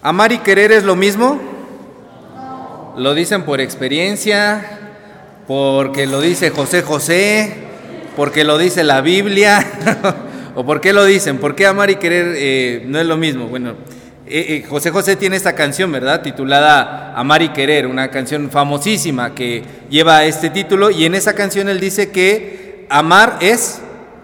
¿Amar y querer es lo mismo? ¿Lo dicen por experiencia? ¿Porque lo dice José José? ¿Porque lo dice la Biblia? ¿O por qué lo dicen? ¿Por qué amar y querer eh, no es lo mismo? Bueno, eh, eh, José José tiene esta canción, ¿verdad? Titulada Amar y Querer, una canción famosísima que lleva este título y en esa canción él dice que amar es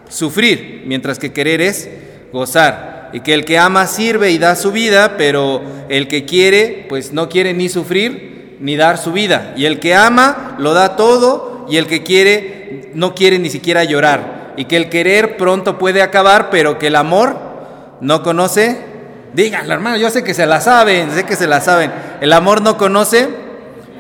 sufrir, mientras que querer es gozar que el que ama sirve y da su vida, pero el que quiere, pues no quiere ni sufrir ni dar su vida. Y el que ama lo da todo y el que quiere no quiere ni siquiera llorar. Y que el querer pronto puede acabar, pero que el amor no conoce. Díganlo, hermano, yo sé que se la saben, sé que se la saben. El amor no conoce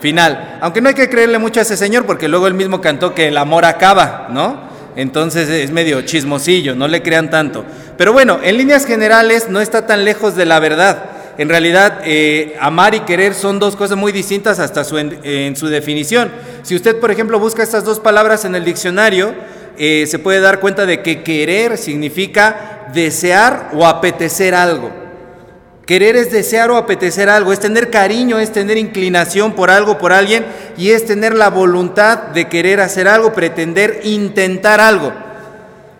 final. Aunque no hay que creerle mucho a ese señor, porque luego él mismo cantó que el amor acaba, ¿no? Entonces es medio chismosillo, no le crean tanto. Pero bueno, en líneas generales no está tan lejos de la verdad. En realidad, eh, amar y querer son dos cosas muy distintas hasta su, en, su definición. Si usted, por ejemplo, busca estas dos palabras en el diccionario, eh, se puede dar cuenta de que querer significa desear o apetecer algo. Querer es desear o apetecer algo, es tener cariño, es tener inclinación por algo, por alguien, y es tener la voluntad de querer hacer algo, pretender, intentar algo.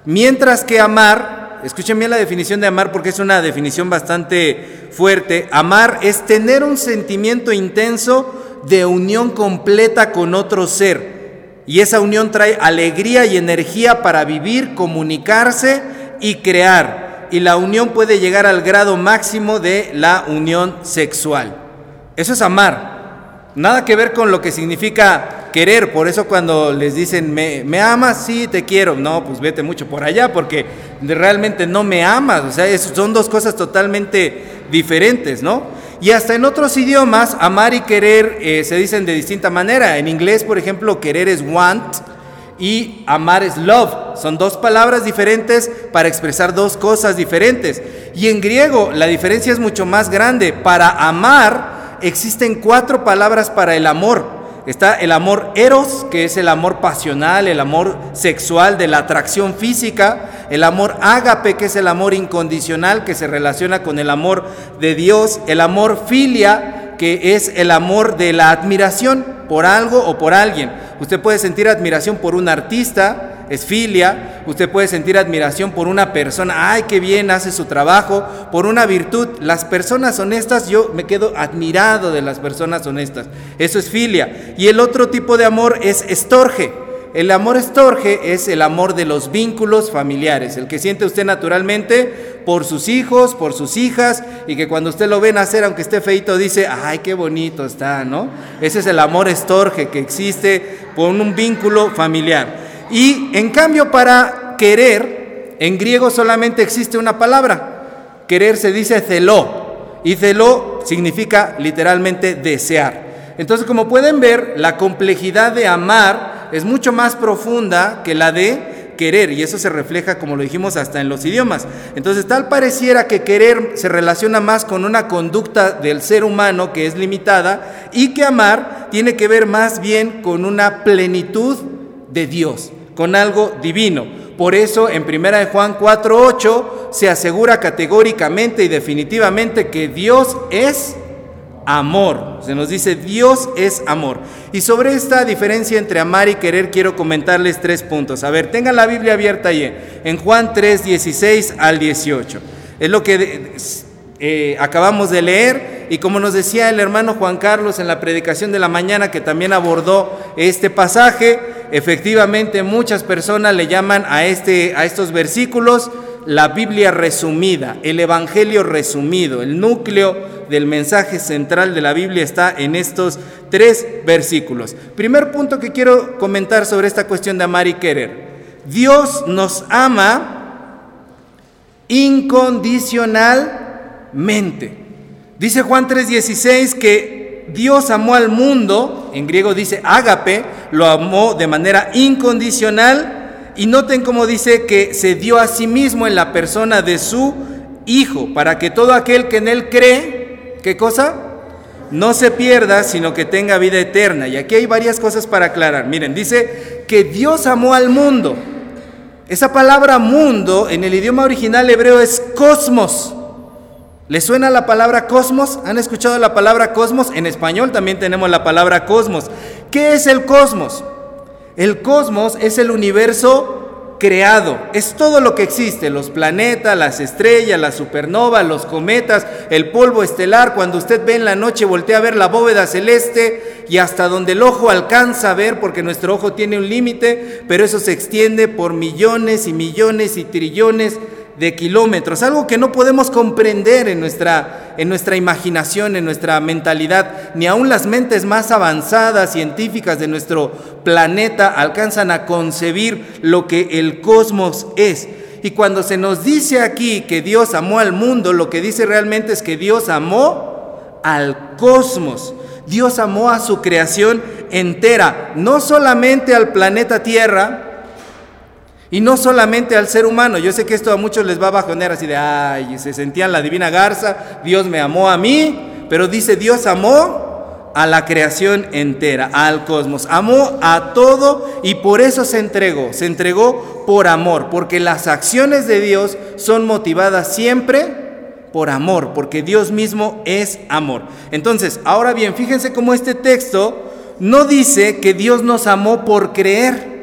Mientras que amar, escuchen bien la definición de amar porque es una definición bastante fuerte, amar es tener un sentimiento intenso de unión completa con otro ser. Y esa unión trae alegría y energía para vivir, comunicarse y crear y la unión puede llegar al grado máximo de la unión sexual. Eso es amar. Nada que ver con lo que significa querer. Por eso cuando les dicen, ¿me, amas? Sí, te quiero. No, pues vete mucho por allá porque realmente no me amas. O sea, son dos cosas totalmente diferentes, ¿no? Y hasta en otros idiomas, amar y querer eh, se dicen de distinta manera. En inglés, por ejemplo, querer es want y amar es love. Son dos palabras diferentes para expresar dos cosas diferentes. Y en griego la diferencia es mucho más grande. Para amar existen cuatro palabras para el amor. Está el amor eros, que es el amor pasional, el amor sexual de la atracción física, el amor ágape, que es el amor incondicional que se relaciona con el amor de Dios, el amor filia, que es el amor de la admiración por algo o por alguien. Usted puede sentir admiración por un artista, es filia. Usted puede sentir admiración por una persona, ay, qué bien hace su trabajo, por una virtud. Las personas honestas, yo me quedo admirado de las personas honestas. Eso es filia. Y el otro tipo de amor es estorge. El amor estorge es el amor de los vínculos familiares, el que siente usted naturalmente por sus hijos, por sus hijas, y que cuando usted lo ve nacer, aunque esté feito, dice, ay, qué bonito está, ¿no? Ese es el amor estorge que existe con un vínculo familiar. Y en cambio para querer, en griego solamente existe una palabra. Querer se dice celó, y celó significa literalmente desear. Entonces, como pueden ver, la complejidad de amar es mucho más profunda que la de querer y eso se refleja, como lo dijimos, hasta en los idiomas. Entonces, tal pareciera que querer se relaciona más con una conducta del ser humano que es limitada y que amar tiene que ver más bien con una plenitud de Dios, con algo divino. Por eso en 1 de Juan 4:8 se asegura categóricamente y definitivamente que Dios es amor. Se nos dice Dios es amor. Y sobre esta diferencia entre amar y querer quiero comentarles tres puntos. A ver, tengan la Biblia abierta ahí en Juan 3, 16 al 18. Es lo que eh, acabamos de leer y como nos decía el hermano Juan Carlos en la predicación de la mañana que también abordó este pasaje, efectivamente muchas personas le llaman a, este, a estos versículos la Biblia resumida, el Evangelio resumido, el núcleo del mensaje central de la Biblia está en estos tres versículos. Primer punto que quiero comentar sobre esta cuestión de amar y querer. Dios nos ama incondicionalmente. Dice Juan 3:16 que Dios amó al mundo, en griego dice ágape, lo amó de manera incondicional y noten cómo dice que se dio a sí mismo en la persona de su Hijo, para que todo aquel que en Él cree, ¿qué cosa? No se pierda, sino que tenga vida eterna. Y aquí hay varias cosas para aclarar. Miren, dice que Dios amó al mundo. Esa palabra mundo en el idioma original hebreo es cosmos. ¿Les suena la palabra cosmos? ¿Han escuchado la palabra cosmos? En español también tenemos la palabra cosmos. ¿Qué es el cosmos? El cosmos es el universo creado, es todo lo que existe, los planetas, las estrellas, las supernovas, los cometas, el polvo estelar, cuando usted ve en la noche, voltea a ver la bóveda celeste y hasta donde el ojo alcanza a ver, porque nuestro ojo tiene un límite, pero eso se extiende por millones y millones y trillones de kilómetros, algo que no podemos comprender en nuestra, en nuestra imaginación, en nuestra mentalidad, ni aun las mentes más avanzadas, científicas de nuestro planeta alcanzan a concebir lo que el cosmos es. Y cuando se nos dice aquí que Dios amó al mundo, lo que dice realmente es que Dios amó al cosmos. Dios amó a su creación entera, no solamente al planeta Tierra, y no solamente al ser humano, yo sé que esto a muchos les va a bajonear así de, ay, se sentían la divina garza, Dios me amó a mí, pero dice, Dios amó a la creación entera, al cosmos, amó a todo y por eso se entregó, se entregó por amor, porque las acciones de Dios son motivadas siempre por amor, porque Dios mismo es amor. Entonces, ahora bien, fíjense cómo este texto no dice que Dios nos amó por creer,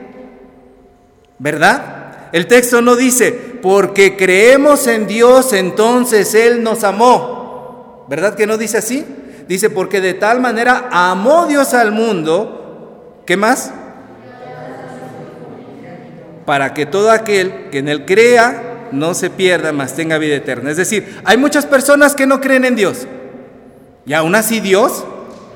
¿Verdad? El texto no dice, porque creemos en Dios, entonces Él nos amó. ¿Verdad que no dice así? Dice, porque de tal manera amó Dios al mundo, ¿qué más? Para que todo aquel que en Él crea no se pierda, mas tenga vida eterna. Es decir, hay muchas personas que no creen en Dios. Y aún así Dios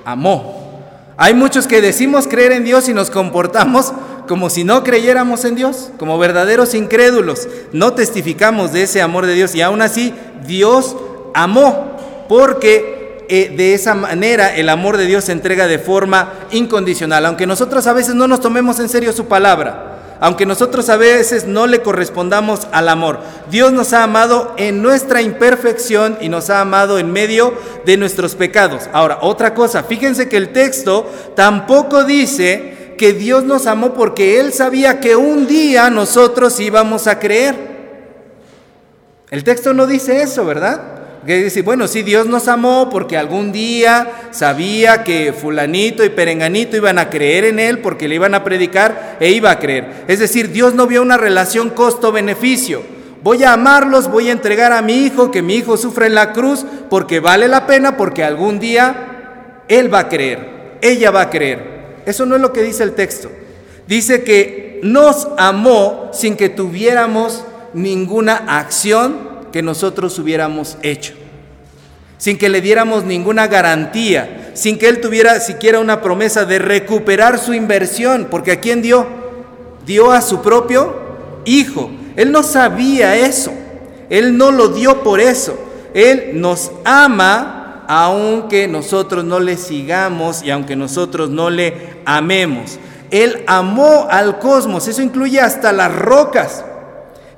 amó. Hay muchos que decimos creer en Dios y nos comportamos como si no creyéramos en Dios, como verdaderos incrédulos. No testificamos de ese amor de Dios y aún así Dios amó, porque eh, de esa manera el amor de Dios se entrega de forma incondicional, aunque nosotros a veces no nos tomemos en serio su palabra. Aunque nosotros a veces no le correspondamos al amor, Dios nos ha amado en nuestra imperfección y nos ha amado en medio de nuestros pecados. Ahora, otra cosa, fíjense que el texto tampoco dice que Dios nos amó porque Él sabía que un día nosotros íbamos a creer. El texto no dice eso, ¿verdad? Que dice, bueno, sí, Dios nos amó porque algún día sabía que fulanito y perenganito iban a creer en Él porque le iban a predicar e iba a creer. Es decir, Dios no vio una relación costo-beneficio. Voy a amarlos, voy a entregar a mi hijo, que mi hijo sufra en la cruz porque vale la pena, porque algún día Él va a creer, ella va a creer. Eso no es lo que dice el texto. Dice que nos amó sin que tuviéramos ninguna acción que nosotros hubiéramos hecho. Sin que le diéramos ninguna garantía, sin que él tuviera siquiera una promesa de recuperar su inversión, porque ¿a quién dio? Dio a su propio hijo. Él no sabía eso. Él no lo dio por eso. Él nos ama aunque nosotros no le sigamos y aunque nosotros no le amemos. Él amó al cosmos, eso incluye hasta las rocas.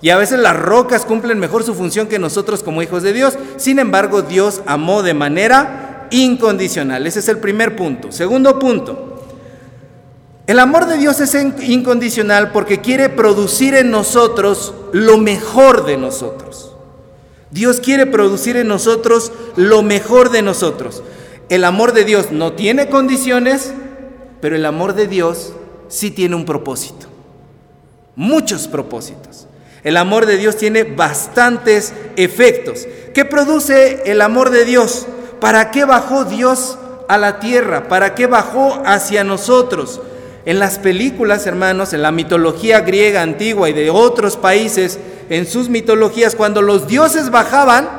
Y a veces las rocas cumplen mejor su función que nosotros como hijos de Dios. Sin embargo, Dios amó de manera incondicional. Ese es el primer punto. Segundo punto. El amor de Dios es incondicional porque quiere producir en nosotros lo mejor de nosotros. Dios quiere producir en nosotros lo mejor de nosotros. El amor de Dios no tiene condiciones, pero el amor de Dios sí tiene un propósito. Muchos propósitos. El amor de Dios tiene bastantes efectos. ¿Qué produce el amor de Dios? ¿Para qué bajó Dios a la tierra? ¿Para qué bajó hacia nosotros? En las películas, hermanos, en la mitología griega antigua y de otros países, en sus mitologías, cuando los dioses bajaban,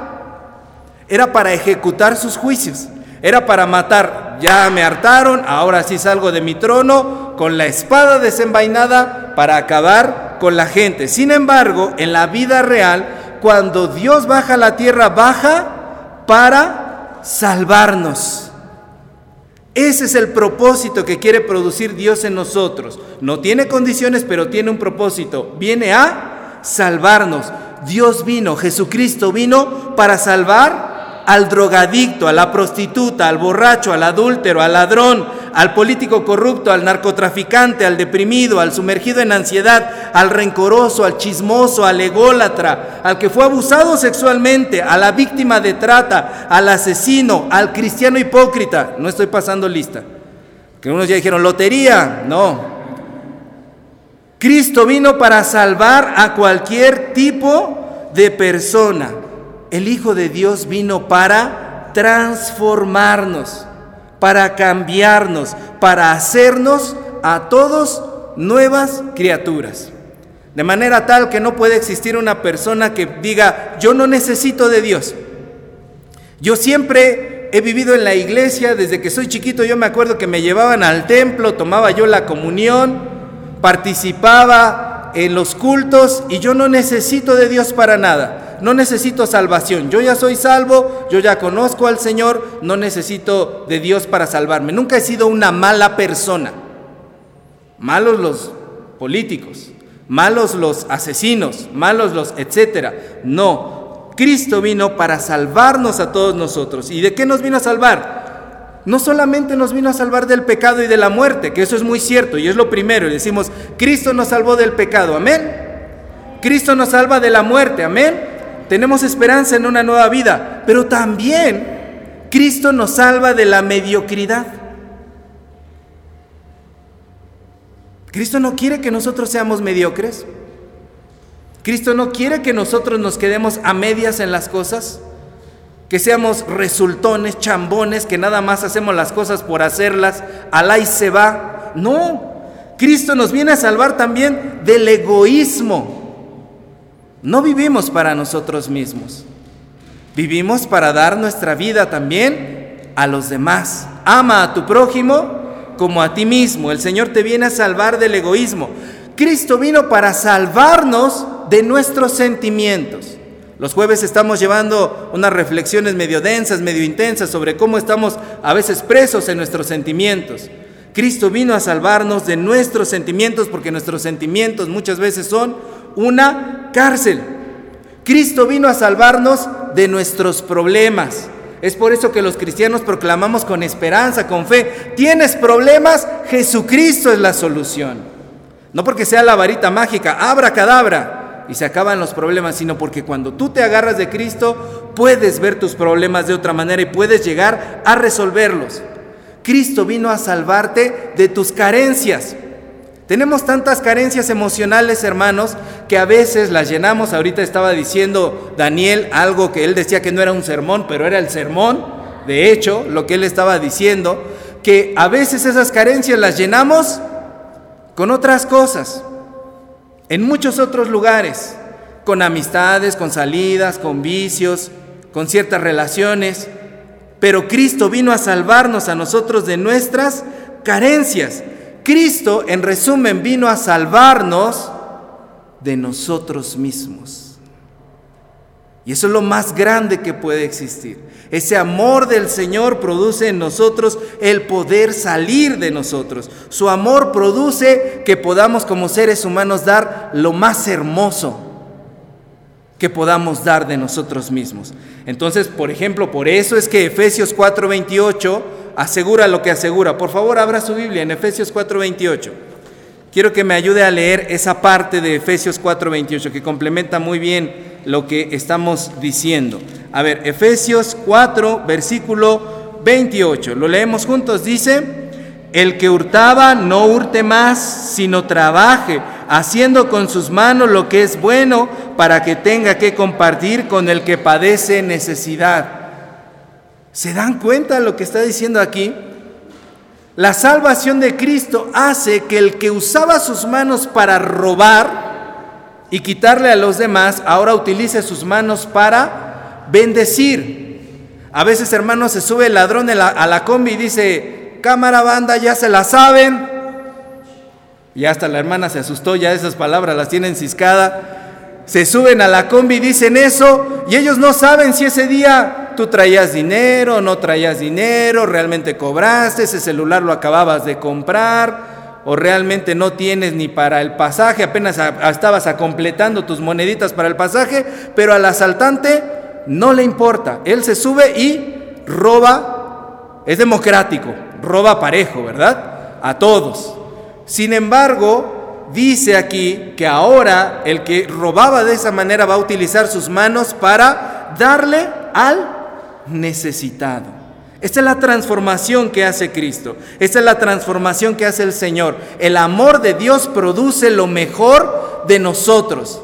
era para ejecutar sus juicios, era para matar. Ya me hartaron, ahora sí salgo de mi trono con la espada desenvainada para acabar con la gente. Sin embargo, en la vida real, cuando Dios baja a la tierra, baja para salvarnos. Ese es el propósito que quiere producir Dios en nosotros. No tiene condiciones, pero tiene un propósito. Viene a salvarnos. Dios vino, Jesucristo vino para salvar al drogadicto, a la prostituta, al borracho, al adúltero, al ladrón, al político corrupto, al narcotraficante, al deprimido, al sumergido en ansiedad, al rencoroso, al chismoso, al ególatra, al que fue abusado sexualmente, a la víctima de trata, al asesino, al cristiano hipócrita. No estoy pasando lista. Que unos ya dijeron lotería. No. Cristo vino para salvar a cualquier tipo de persona. El Hijo de Dios vino para transformarnos, para cambiarnos, para hacernos a todos nuevas criaturas. De manera tal que no puede existir una persona que diga, yo no necesito de Dios. Yo siempre he vivido en la iglesia, desde que soy chiquito yo me acuerdo que me llevaban al templo, tomaba yo la comunión, participaba en los cultos y yo no necesito de Dios para nada. No necesito salvación. Yo ya soy salvo, yo ya conozco al Señor, no necesito de Dios para salvarme. Nunca he sido una mala persona. Malos los políticos, malos los asesinos, malos los etcétera. No, Cristo vino para salvarnos a todos nosotros. ¿Y de qué nos vino a salvar? no solamente nos vino a salvar del pecado y de la muerte, que eso es muy cierto y es lo primero, y decimos, Cristo nos salvó del pecado, amén. Cristo nos salva de la muerte, amén. Tenemos esperanza en una nueva vida, pero también Cristo nos salva de la mediocridad. Cristo no quiere que nosotros seamos mediocres. Cristo no quiere que nosotros nos quedemos a medias en las cosas que seamos resultones, chambones, que nada más hacemos las cosas por hacerlas, alá y se va. No, Cristo nos viene a salvar también del egoísmo. No vivimos para nosotros mismos, vivimos para dar nuestra vida también a los demás. Ama a tu prójimo como a ti mismo. El Señor te viene a salvar del egoísmo. Cristo vino para salvarnos de nuestros sentimientos. Los jueves estamos llevando unas reflexiones medio densas, medio intensas sobre cómo estamos a veces presos en nuestros sentimientos. Cristo vino a salvarnos de nuestros sentimientos porque nuestros sentimientos muchas veces son una cárcel. Cristo vino a salvarnos de nuestros problemas. Es por eso que los cristianos proclamamos con esperanza, con fe, tienes problemas, Jesucristo es la solución. No porque sea la varita mágica, abra cadabra, y se acaban los problemas, sino porque cuando tú te agarras de Cristo, puedes ver tus problemas de otra manera y puedes llegar a resolverlos. Cristo vino a salvarte de tus carencias. Tenemos tantas carencias emocionales, hermanos, que a veces las llenamos. Ahorita estaba diciendo Daniel algo que él decía que no era un sermón, pero era el sermón. De hecho, lo que él estaba diciendo, que a veces esas carencias las llenamos con otras cosas en muchos otros lugares, con amistades, con salidas, con vicios, con ciertas relaciones, pero Cristo vino a salvarnos a nosotros de nuestras carencias. Cristo, en resumen, vino a salvarnos de nosotros mismos. Y eso es lo más grande que puede existir. Ese amor del Señor produce en nosotros el poder salir de nosotros. Su amor produce que podamos como seres humanos dar lo más hermoso que podamos dar de nosotros mismos. Entonces, por ejemplo, por eso es que Efesios 4:28 asegura lo que asegura. Por favor, abra su Biblia en Efesios 4:28. Quiero que me ayude a leer esa parte de Efesios 4:28 que complementa muy bien lo que estamos diciendo. A ver, Efesios 4, versículo 28. Lo leemos juntos. Dice, el que hurtaba no hurte más, sino trabaje, haciendo con sus manos lo que es bueno para que tenga que compartir con el que padece necesidad. ¿Se dan cuenta de lo que está diciendo aquí? La salvación de Cristo hace que el que usaba sus manos para robar, y quitarle a los demás, ahora utilice sus manos para bendecir. A veces, hermanos, se sube el ladrón a la combi y dice, cámara banda, ya se la saben. Y hasta la hermana se asustó, ya esas palabras las tienen ciscada. Se suben a la combi y dicen eso, y ellos no saben si ese día tú traías dinero, no traías dinero, realmente cobraste, ese celular lo acababas de comprar o realmente no tienes ni para el pasaje, apenas estabas a completando tus moneditas para el pasaje, pero al asaltante no le importa, él se sube y roba, es democrático, roba parejo, ¿verdad? A todos. Sin embargo, dice aquí que ahora el que robaba de esa manera va a utilizar sus manos para darle al necesitado. Esta es la transformación que hace Cristo. Esta es la transformación que hace el Señor. El amor de Dios produce lo mejor de nosotros.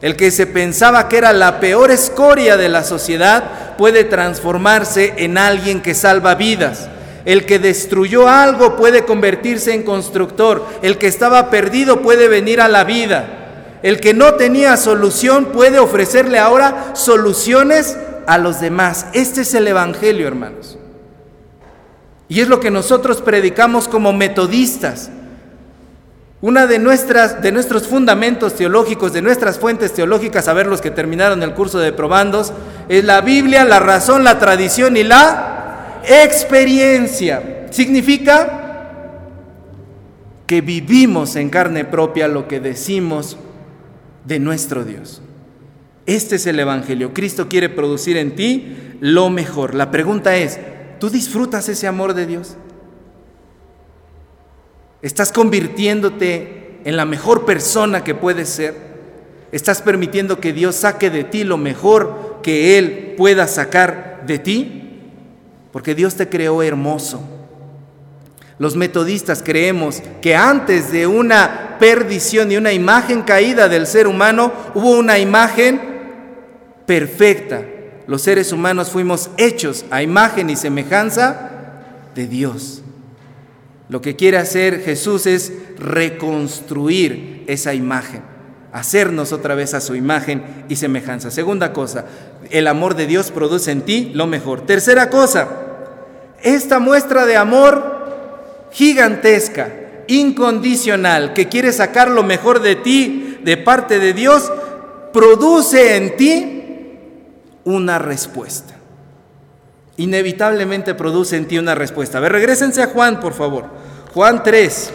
El que se pensaba que era la peor escoria de la sociedad puede transformarse en alguien que salva vidas. El que destruyó algo puede convertirse en constructor. El que estaba perdido puede venir a la vida. El que no tenía solución puede ofrecerle ahora soluciones a los demás. Este es el Evangelio, hermanos. Y es lo que nosotros predicamos como metodistas. Una de, nuestras, de nuestros fundamentos teológicos, de nuestras fuentes teológicas, a ver los que terminaron el curso de probandos, es la Biblia, la razón, la tradición y la experiencia. Significa que vivimos en carne propia lo que decimos de nuestro Dios. Este es el Evangelio. Cristo quiere producir en ti lo mejor. La pregunta es, ¿Tú disfrutas ese amor de Dios? ¿Estás convirtiéndote en la mejor persona que puedes ser? ¿Estás permitiendo que Dios saque de ti lo mejor que Él pueda sacar de ti? Porque Dios te creó hermoso. Los metodistas creemos que antes de una perdición y una imagen caída del ser humano, hubo una imagen perfecta, los seres humanos fuimos hechos a imagen y semejanza de Dios. Lo que quiere hacer Jesús es reconstruir esa imagen, hacernos otra vez a su imagen y semejanza. Segunda cosa, el amor de Dios produce en ti lo mejor. Tercera cosa, esta muestra de amor gigantesca, incondicional, que quiere sacar lo mejor de ti de parte de Dios, produce en ti una respuesta. Inevitablemente produce en ti una respuesta. A ver, regresense a Juan, por favor. Juan 3.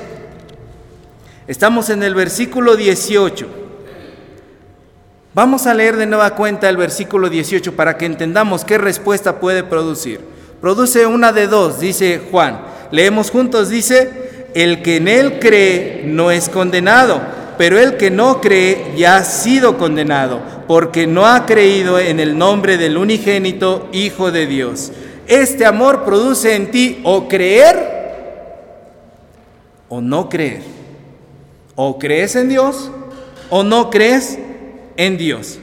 Estamos en el versículo 18. Vamos a leer de nueva cuenta el versículo 18 para que entendamos qué respuesta puede producir. Produce una de dos, dice Juan. Leemos juntos, dice, el que en él cree no es condenado pero el que no cree ya ha sido condenado, porque no ha creído en el nombre del unigénito Hijo de Dios. Este amor produce en ti o creer o no creer. O crees en Dios o no crees en Dios.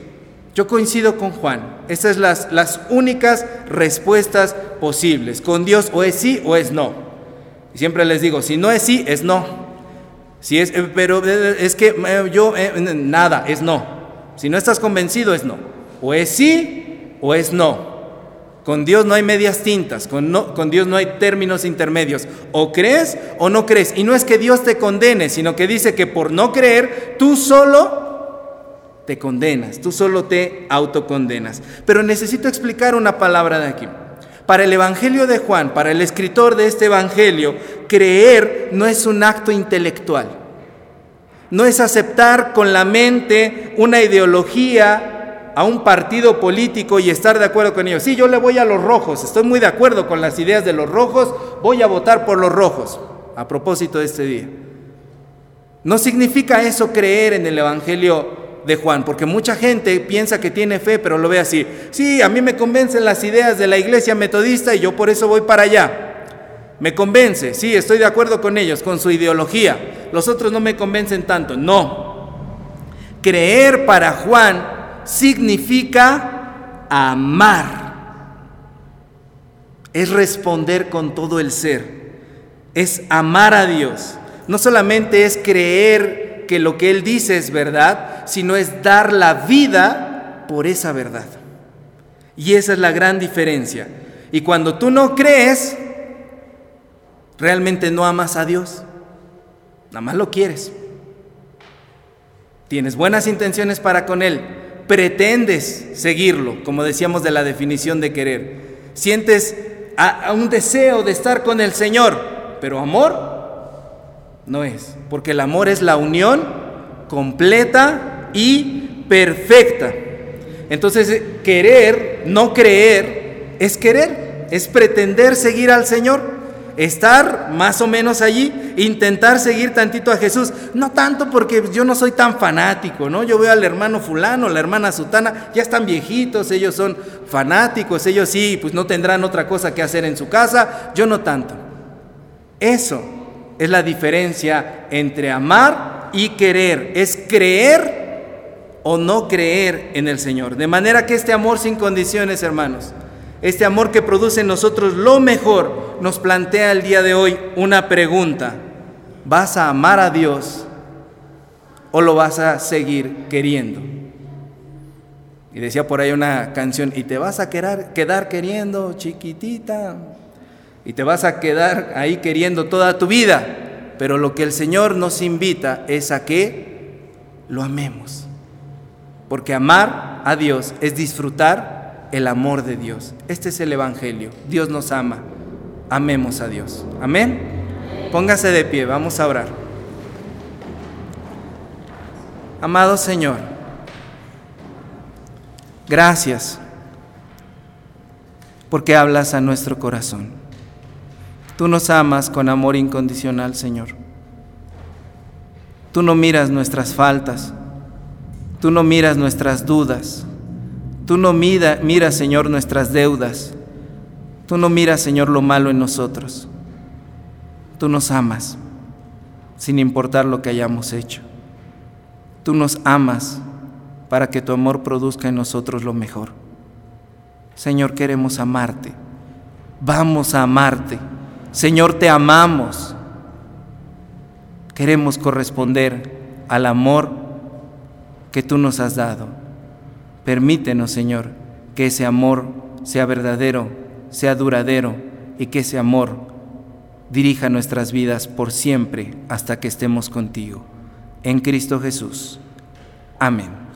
Yo coincido con Juan. Estas son las, las únicas respuestas posibles. Con Dios o es sí o es no. Siempre les digo, si no es sí, es no. Si es, eh, pero eh, es que eh, yo, nada, es no. Si no estás convencido, es no. O es sí o es no. Con Dios no hay medias tintas, con, no, con Dios no hay términos intermedios. O crees o no crees. Y no es que Dios te condene, sino que dice que por no creer, tú solo te condenas, tú solo te autocondenas. Pero necesito explicar una palabra de aquí. Para el Evangelio de Juan, para el escritor de este Evangelio, creer no es un acto intelectual. No es aceptar con la mente una ideología a un partido político y estar de acuerdo con ellos. Sí, yo le voy a los rojos, estoy muy de acuerdo con las ideas de los rojos, voy a votar por los rojos, a propósito de este día. No significa eso creer en el Evangelio de Juan, porque mucha gente piensa que tiene fe, pero lo ve así. Sí, a mí me convencen las ideas de la iglesia metodista y yo por eso voy para allá. Me convence, sí, estoy de acuerdo con ellos, con su ideología. Los otros no me convencen tanto. No. Creer para Juan significa amar. Es responder con todo el ser. Es amar a Dios. No solamente es creer que lo que Él dice es verdad, sino es dar la vida por esa verdad. Y esa es la gran diferencia. Y cuando tú no crees, realmente no amas a Dios, nada más lo quieres. Tienes buenas intenciones para con Él, pretendes seguirlo, como decíamos de la definición de querer. Sientes a, un deseo de estar con el Señor, pero amor no es, porque el amor es la unión completa y perfecta. Entonces, querer, no creer, es querer, es pretender seguir al Señor. estar más o menos allí, intentar seguir tantito a Jesús, no tanto porque yo no soy tan fanático, ¿no? Yo veo al hermano fulano, la hermana sutana, ya están viejitos, ellos son fanáticos, ellos sí, pues no tendrán otra cosa que hacer en su casa, yo no tanto. Eso es la diferencia entre amar y querer, es creer o no creer en el Señor. De manera que este amor sin condiciones, hermanos, este amor que produce en nosotros lo mejor, nos plantea el día de hoy una pregunta. ¿Vas a amar a Dios o lo vas a seguir queriendo? Y decía por ahí una canción, y te vas a quedar, quedar queriendo, chiquitita, y te vas a quedar ahí queriendo toda tu vida. Pero lo que el Señor nos invita es a que lo amemos. Porque amar a Dios es disfrutar el amor de Dios. Este es el Evangelio. Dios nos ama. Amemos a Dios. Amén. Póngase de pie, vamos a orar. Amado Señor, gracias porque hablas a nuestro corazón. Tú nos amas con amor incondicional, Señor. Tú no miras nuestras faltas, Tú no miras nuestras dudas. Tú no miras, Señor, nuestras deudas. Tú no miras, Señor, lo malo en nosotros. Tú nos amas, sin importar lo que hayamos hecho. Tú nos amas para que tu amor produzca en nosotros lo mejor. Señor, queremos amarte. Vamos a amarte. Señor, te amamos. Queremos corresponder al amor que tú nos has dado. Permítenos, Señor, que ese amor sea verdadero, sea duradero y que ese amor dirija nuestras vidas por siempre hasta que estemos contigo. En Cristo Jesús. Amén.